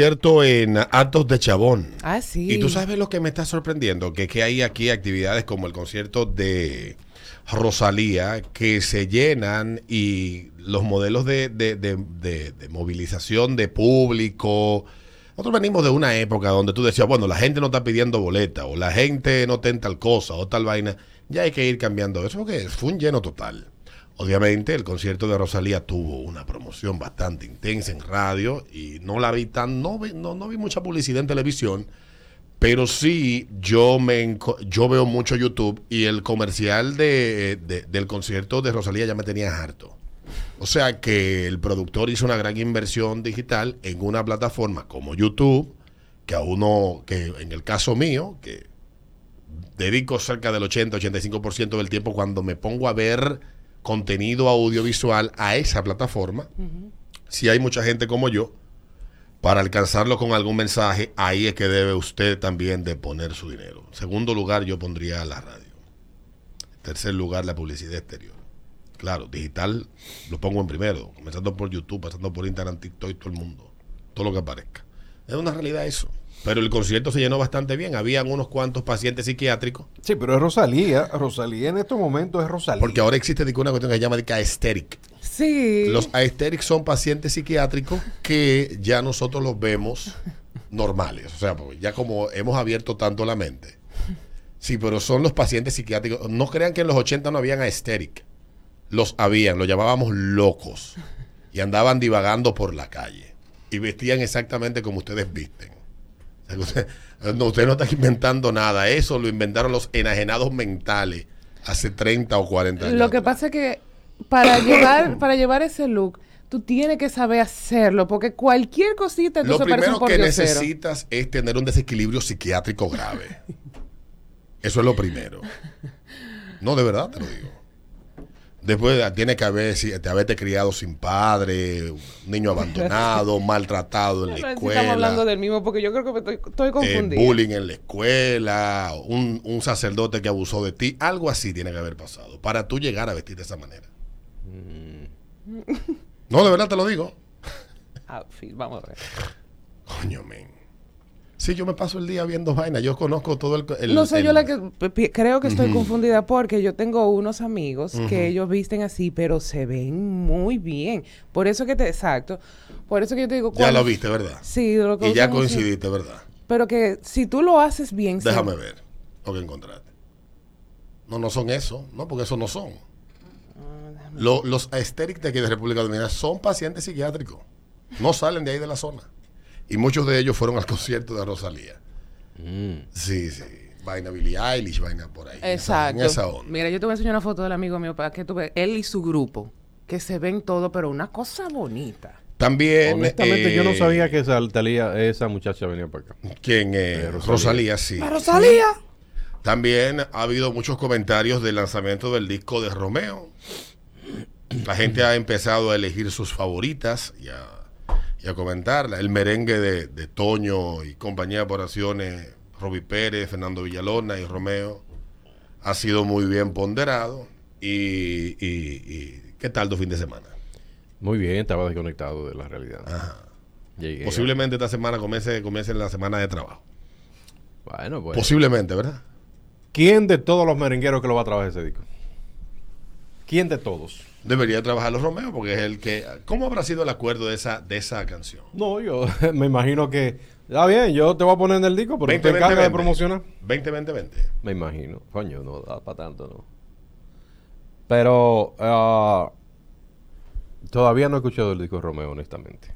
concierto en Atos de Chabón. Ah, sí. Y tú sabes lo que me está sorprendiendo, que, que hay aquí actividades como el concierto de Rosalía que se llenan y los modelos de, de- de- de- de movilización de público. Nosotros venimos de una época donde tú decías, bueno, la gente no está pidiendo boleta o la gente no está en tal cosa o tal vaina. Ya hay que ir cambiando eso porque fue un lleno total. Obviamente el concierto de Rosalía tuvo una promoción bastante intensa en radio y no la vi tan, no vi, no, no vi mucha publicidad en televisión, pero sí yo me yo veo mucho YouTube y el comercial de- del concierto de Rosalía ya me tenía harto. O sea que el productor hizo una gran inversión digital en una plataforma como YouTube, que a uno, que en el caso mío, que dedico cerca del 80-85% del tiempo cuando me pongo a ver contenido audiovisual a esa plataforma, si hay mucha gente como yo, para alcanzarlo con algún mensaje, ahí es que debe usted también de poner su dinero. Segundo lugar, yo pondría la radio. Tercer lugar, la publicidad exterior. Claro, digital lo pongo en primero, comenzando por YouTube, pasando por Instagram, TikTok y todo el mundo. Todo lo que aparezca. Es una realidad eso. Pero el concierto se llenó bastante bien. Habían unos cuantos pacientes psiquiátricos. Sí, pero es Rosalía. Rosalía en estos momentos es Rosalía. Porque ahora existe una cuestión que se llama de aesthetic. Sí. Los aesthetics son pacientes psiquiátricos que ya nosotros los vemos normales. O sea, ya como hemos abierto tanto la mente. Sí, pero son los pacientes psiquiátricos. No crean que en los 80 no habían aesthetic. Los habían, los llamábamos locos. Y andaban divagando por la calle. Y vestían exactamente como ustedes visten. Usted, no, usted no está inventando nada. Eso lo inventaron los enajenados mentales hace 30 o 40 años. Lo que pasa es que para llevar, para llevar ese look, tú tienes que saber hacerlo, porque cualquier cosita Lo primero que necesitas es tener un desequilibrio psiquiátrico grave. Eso es lo primero. No, de verdad te lo digo. Después ah, tiene que haber, si- te haberte criado sin padre, un niño abandonado, maltratado en la si estamos hablando escuela, del mismo, porque yo creo que me estoy, estoy eh, bullying en la escuela, un, un sacerdote que abusó de ti, algo así tiene que haber pasado para tú llegar a vestir de esa manera. No, de verdad te lo digo. Outfit, vamos a ver. Coño, men. Sí, yo me paso el día viendo vainas. Yo conozco todo el. el- no soy yo la que creo que estoy confundida porque yo tengo unos amigos que ellos visten así, pero se ven muy bien. Por eso que te, exacto, por eso que yo te digo. Ya lo viste, ¿verdad? Sí, lo que Y ya coincidiste, ¿verdad? Pero que si tú lo haces bien, Déjame ver lo que encontraste. No, no son eso, no, porque eso no son. Ah, Lo- los aesthetics de aquí de República Dominicana son pacientes psiquiátricos. No salen de ahí de la zona. Y muchos de ellos fueron al concierto de Rosalía. Sí, sí. Vaina Billie Eilish, vaina por ahí. en esa- Exacto. En esa onda. Mira, yo te voy a enseñar una foto del amigo mío para que tú veas. Él y su grupo, que se ven todo, pero una cosa bonita. También. Honestamente, yo no eh, sabía que esa, Talía- esa muchacha venía para acá. ¿Quién? eh, Rosalía. Rosalía, sí. Rosalía! También ha habido muchos comentarios del lanzamiento del disco de Romeo. La gente ha empezado a elegir sus favoritas y a, y a comentarla. El merengue de, de Toño y compañía por acciones, Roby Pérez, Fernando Villalona y Romeo, ha sido muy bien ponderado. Y, y- y ¿qué tal tu fin de semana? Muy bien, estaba desconectado de la realidad. Llegué. Posiblemente esta semana comience, comience la semana de trabajo. Bueno, pues. Posiblemente, ¿verdad? ¿Quién de todos los merengueros que lo va a trabajar ese disco? ¿Quién de todos? Debería trabajar los Romeo porque es el que... ¿Cómo habrá sido el acuerdo de esa, de esa canción? No, yo me imagino que. Está bien, yo te voy a poner en el disco, pero 20, tú te encargas 20, de promocionar. 20, 20, 20. Me imagino. Coño, no da para tanto, ¿no? Pero. ah, todavía no he escuchado el disco de Romeo, honestamente.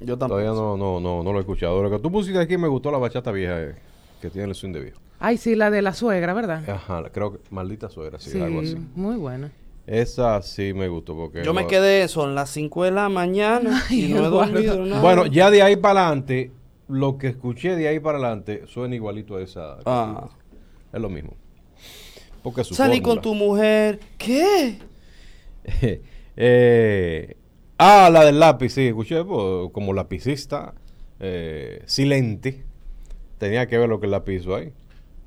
Yo tampoco. Todavía no, no, no, no lo he escuchado. Lo que tú pusiste aquí me gustó la bachata vieja eh, que tiene el swing de viejo. Ay, sí, la de la suegra, ¿verdad? Ajá, creo que maldita suegra, sí, sí, algo así. muy buena. Esa sí me gustó porque. Yo me quedé, son las 5 de la mañana y no he dormido nada. Bueno, ya de ahí para adelante, lo que escuché de ahí para adelante suena igualito a esa. Ah. Es lo mismo. Porque su Salí fórmula. con tu mujer. ¿Qué? Eh, ah, la del lápiz, sí, escuché pues, como lapicista, eh, silente. Tenía que ver lo que el lápiz hizo ahí.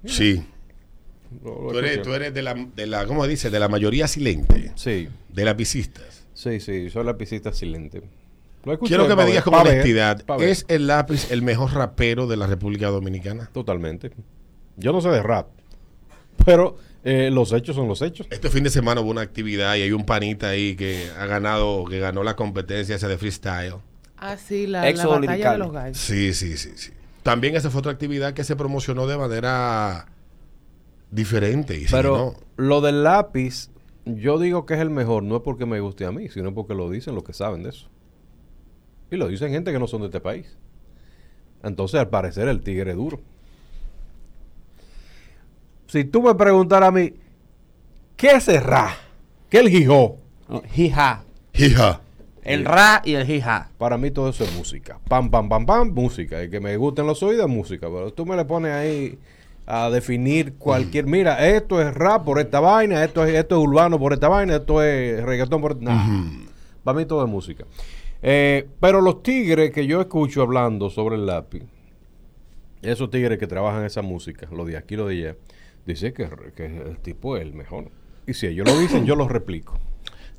Sí. Lo- lo Tú eres, tú eres de, la, de la, ¿cómo dice? De la mayoría silente. Sí, De lapicistas. sí, sí, soy lapicista silente. Lo escuché Quiero que me digas con honestidad. ¿es el lápiz el mejor rapero de la República Dominicana? Totalmente. Yo no sé de rap, pero eh, los hechos son los hechos. Este fin de semana hubo una actividad y hay un panita ahí que ha ganado, que ganó la competencia esa de freestyle. Ah, sí, la, la batalla de los gallos. Sí, sí, sí, sí. También esa fue otra actividad que se promocionó de manera diferente. Y Pero lo del lápiz, yo digo que es el mejor, no es porque me guste a mí, sino porque lo dicen los que saben de eso. Y lo dicen gente que no son de este país. Entonces, al parecer, el tigre es duro. Si tú me preguntaras a mí, ¿qué es el ra? ¿Qué es el jijó? No, Jija. Hija. El ra y el jija. Para mí todo eso es música. Pam, pam, pam, pam, música. Y que me gusten los oídos, música. Pero tú me le pones ahí a definir cualquier... Mira, esto es rap por esta vaina, esto es, esto es urbano por esta vaina, esto es reggaetón por... Nah. Para mí todo es música. Eh, pero los tigres que yo escucho hablando sobre el lápiz, esos tigres que trabajan esa música, los de aquí, los de allá, dicen que, que el tipo es el mejor. Y si ellos lo dicen, yo lo replico.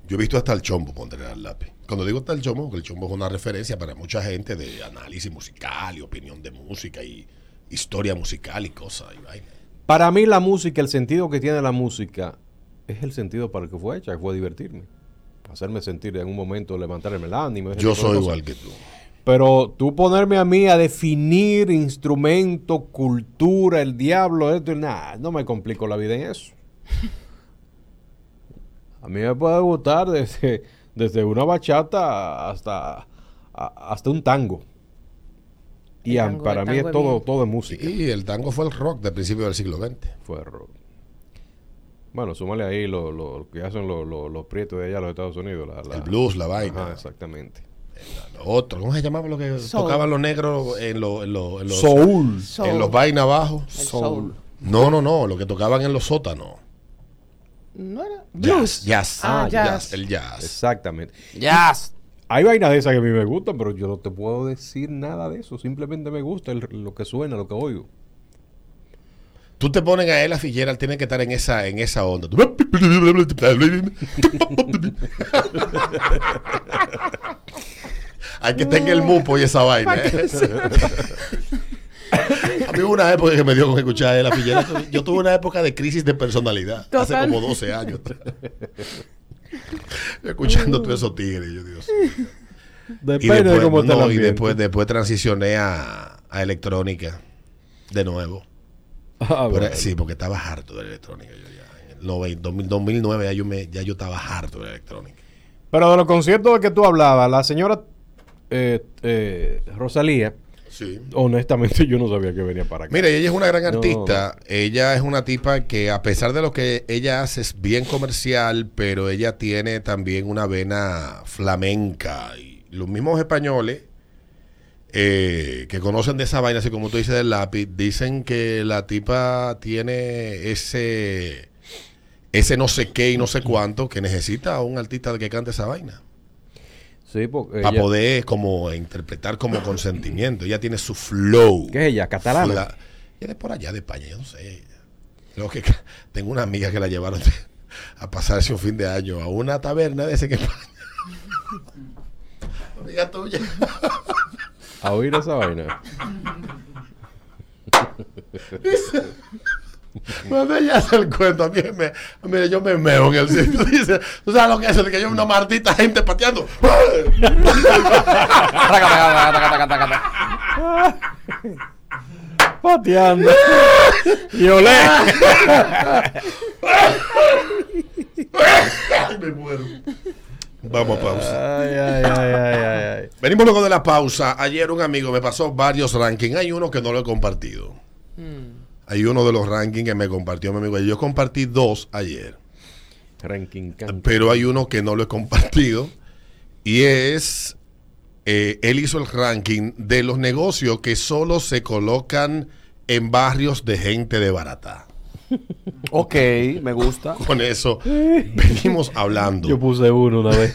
Yo he visto hasta el chombo poner al lápiz. Cuando digo hasta el chombo, porque el chombo es una referencia para mucha gente de análisis musical y opinión de música y historia musical y cosas y vaina. Para mí la música, el sentido que tiene la música, es el sentido para el que fue hecha, que fue divertirme. Hacerme sentir en un momento, levantarme el ánimo. Yo soy igual que tú. Pero tú ponerme a mí a definir instrumento, cultura, el diablo, esto, nada, no me complico la vida en eso. A mí me puede gustar desde, desde una bachata hasta, a- hasta un tango. Y El a- para el mí es todo, bien. todo es música. Y el tango fue el rock del principio del siglo XX. Fue rock. Bueno, súmale ahí lo, lo- lo que hacen los, los, los prietos de allá, los Estados Unidos. La, la- El blues, la vaina. Ajá, exactamente. Lo otro, ¿cómo se llamaba lo que Soul. tocaban los negros en, lo- en, lo- en los, Soul. Soul. en los vainas abajo? El soul. No, no, no, lo que tocaban en los sótanos. No era Jazz, blues. jazz, Ah, ah, jazz. jazz, el jazz. Exactamente. Jazz. Hay vainas de esas que a mí me gustan, pero yo no te puedo decir nada de eso. Simplemente me gusta el- lo que suena, lo que oigo. Tú te pones a él a Fitzgerald, tiene que estar en esa, en esa onda. Hay que estar en el mupo y esa vaina. ¿eh? Hubo una época que me dio con escuchar a él a Fitzgerald. Yo tuve una época de crisis de personalidad. Hace como 12 años. Escuchando todos esos tigres, yo Dios. Y Depende después, de cómo y después, después transicioné a, a electrónica de nuevo. Ah, Pero, bueno. sí, porque estaba harto de la electrónica. Yo ya, en el 90, 2000, 2009 ya yo, me, ya yo estaba harto de la electrónica. Pero de los conciertos de que tú hablabas, la señora eh, eh, Rosalía, Sí. honestamente yo no sabía que venía para acá. Mira, ella es una gran No. artista. Ella es una tipa que a pesar de lo que ella hace es bien comercial, pero ella tiene también una vena flamenca. Y los mismos españoles eh, que conocen de esa vaina, así como tú dices del lápiz, dicen que la tipa tiene ese ese no sé qué y no sé cuánto que necesita un artista que cante esa vaina. Sí, porque Para ella- poder como interpretar como consentimiento. Ella tiene su flow. ¿Qué es ella? ¿Catalana? Fla- Ella es por allá de España, yo no sé. Creo que tengo una amiga que la llevaron a pasarse un fin de año a una taberna de ese que España. amiga tuya. A oír esa vaina. Cuando ella hace el cuento, a mí me, mire, yo me meo en el sitio. Dice, ¿tú sabes lo que es que yo una martita gente pateando. Pateando. y olé. Ay, me muero. Vamos a pausa. ay, ay, ay, ay, ay, ay. Venimos luego de la pausa. Ayer un amigo me pasó varios rankings. Hay uno que no lo he compartido. Hay uno de los rankings que me compartió mi amigo. Yo compartí dos ayer. Ranking can- Pero hay uno que no lo he compartido. Y es. eh, él hizo el ranking de los negocios que solo se colocan en barrios de gente de barata. Ok, me gusta. Con eso venimos hablando Yo puse uno una vez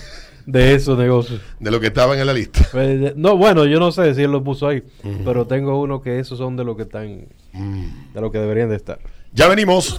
de esos negocios. de lo que estaban en la lista. Eh, No, bueno, yo no sé si él lo puso ahí, pero tengo uno que esos son de lo que están, de lo que deberían de estar. Ya venimos.